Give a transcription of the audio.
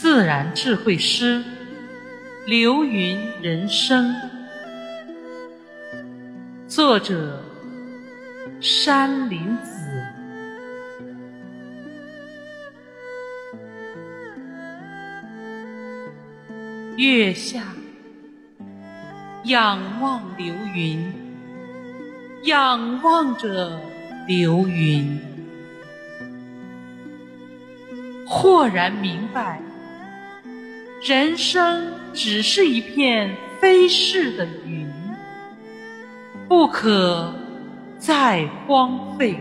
自然智慧诗，流云人生。作者：山林子。月下，仰望流云，仰望着流云。豁然明白，人生只是一片飞逝的云，不可再荒废。